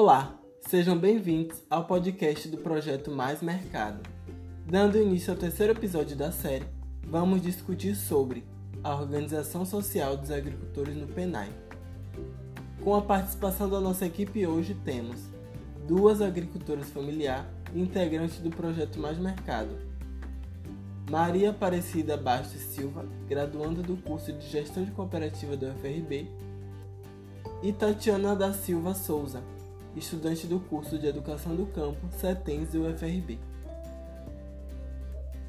Olá, sejam bem-vindos ao podcast do projeto Mais Mercado. Dando início ao terceiro episódio da série, vamos discutir sobre a organização social dos agricultores no PENAI. Com a participação da nossa equipe hoje temos duas agricultoras familiar integrantes do projeto Mais Mercado. Maria Aparecida Bastos Silva, graduanda do curso de Gestão de Cooperativa do UFRB, e Tatiana da Silva Souza, estudante do curso de Educação do Campo, CETENS do UFRB.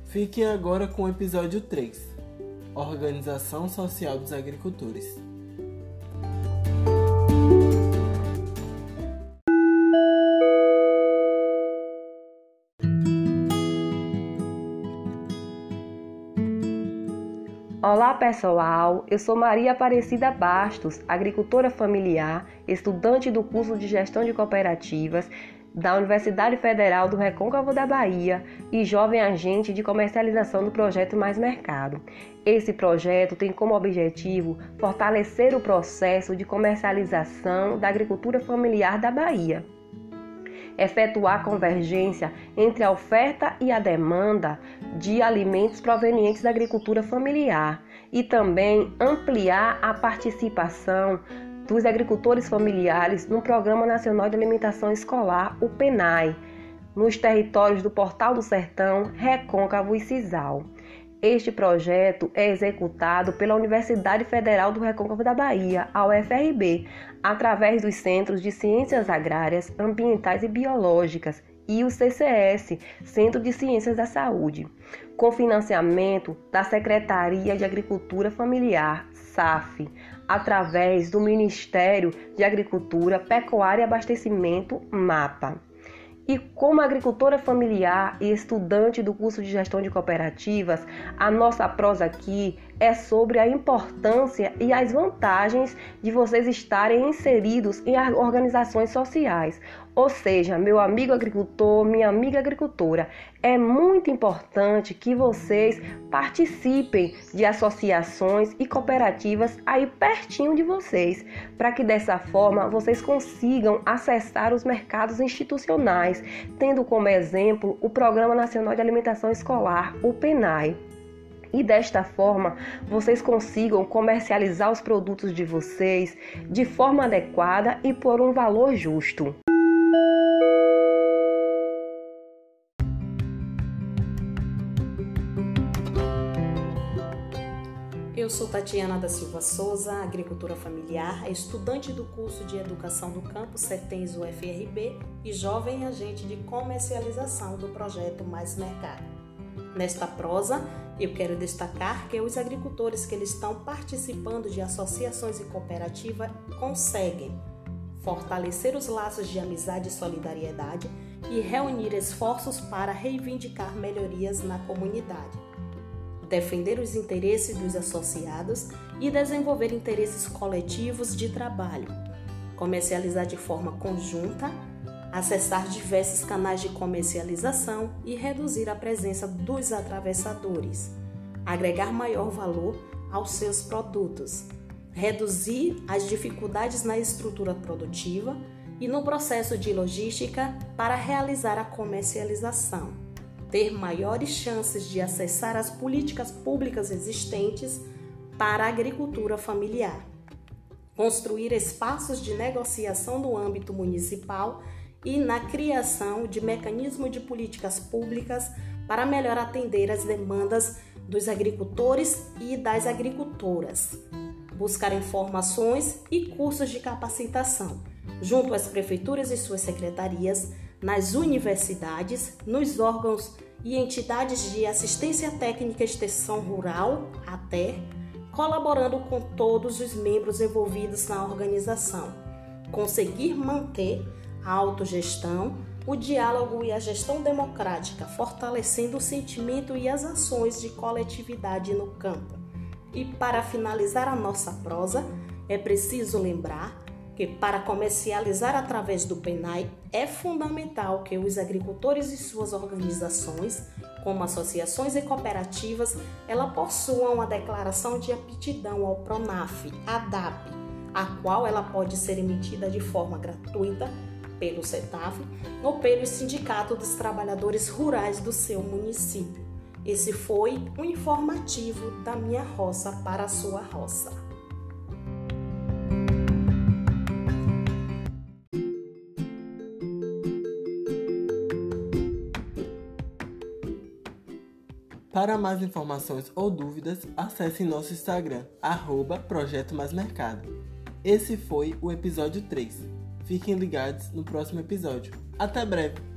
Fiquem agora com o episódio 3, Organização Social dos Agricultores. Olá pessoal, eu sou Maria Aparecida Bastos, agricultora familiar, estudante do curso de Gestão de Cooperativas da Universidade Federal do Recôncavo da Bahia e jovem agente de comercialização do projeto Mais Mercado. Esse projeto tem como objetivo fortalecer o processo de comercialização da agricultura familiar da Bahia efetuar convergência entre a oferta e a demanda de alimentos provenientes da agricultura familiar e também ampliar a participação dos agricultores familiares no Programa Nacional de Alimentação Escolar, o PENAI, nos territórios do Portal do Sertão, Recôncavo e Cisal. Este projeto é executado pela Universidade Federal do Recôncavo da Bahia, a UFRB, através dos Centros de Ciências Agrárias, Ambientais e Biológicas e o CCS, Centro de Ciências da Saúde, com financiamento da Secretaria de Agricultura Familiar, SAF, através do Ministério de Agricultura, Pecuária e Abastecimento, MAPA. E como agricultora familiar e estudante do curso de gestão de cooperativas, a nossa prosa aqui é sobre a importância e as vantagens de vocês estarem inseridos em organizações sociais. Ou seja, meu amigo agricultor, minha amiga agricultora, é muito importante que vocês participem de associações e cooperativas aí pertinho de vocês, para que dessa forma vocês consigam acessar os mercados institucionais, tendo como exemplo o Programa Nacional de Alimentação Escolar, o PENAI e desta forma vocês consigam comercializar os produtos de vocês de forma adequada e por um valor justo. Eu sou Tatiana da Silva Souza, agricultora familiar, estudante do curso de Educação do Campo CETENS UFRB e jovem agente de comercialização do projeto Mais Mercado. Nesta prosa, eu quero destacar que os agricultores que eles estão participando de associações e cooperativas conseguem fortalecer os laços de amizade e solidariedade e reunir esforços para reivindicar melhorias na comunidade defender os interesses dos associados e desenvolver interesses coletivos de trabalho, comercializar de forma conjunta, acessar diversos canais de comercialização e reduzir a presença dos atravessadores, agregar maior valor aos seus produtos, reduzir as dificuldades na estrutura produtiva e no processo de logística para realizar a comercialização ter maiores chances de acessar as políticas públicas existentes para a agricultura familiar, construir espaços de negociação no âmbito municipal e na criação de mecanismos de políticas públicas para melhor atender as demandas dos agricultores e das agricultoras, buscar informações e cursos de capacitação junto às prefeituras e suas secretarias nas universidades, nos órgãos e entidades de assistência técnica e extensão rural, até, colaborando com todos os membros envolvidos na organização. Conseguir manter a autogestão, o diálogo e a gestão democrática, fortalecendo o sentimento e as ações de coletividade no campo. E para finalizar a nossa prosa, é preciso lembrar que para comercializar através do PENAI é fundamental que os agricultores e suas organizações, como associações e cooperativas, ela possuam a declaração de aptidão ao PRONAF, ADAP, a qual ela pode ser emitida de forma gratuita pelo CETAF ou pelo Sindicato dos Trabalhadores Rurais do seu município. Esse foi um informativo da minha roça para a sua roça. Para mais informações ou dúvidas, acesse nosso Instagram, arroba Projeto Mais Mercado. Esse foi o episódio 3. Fiquem ligados no próximo episódio. Até breve!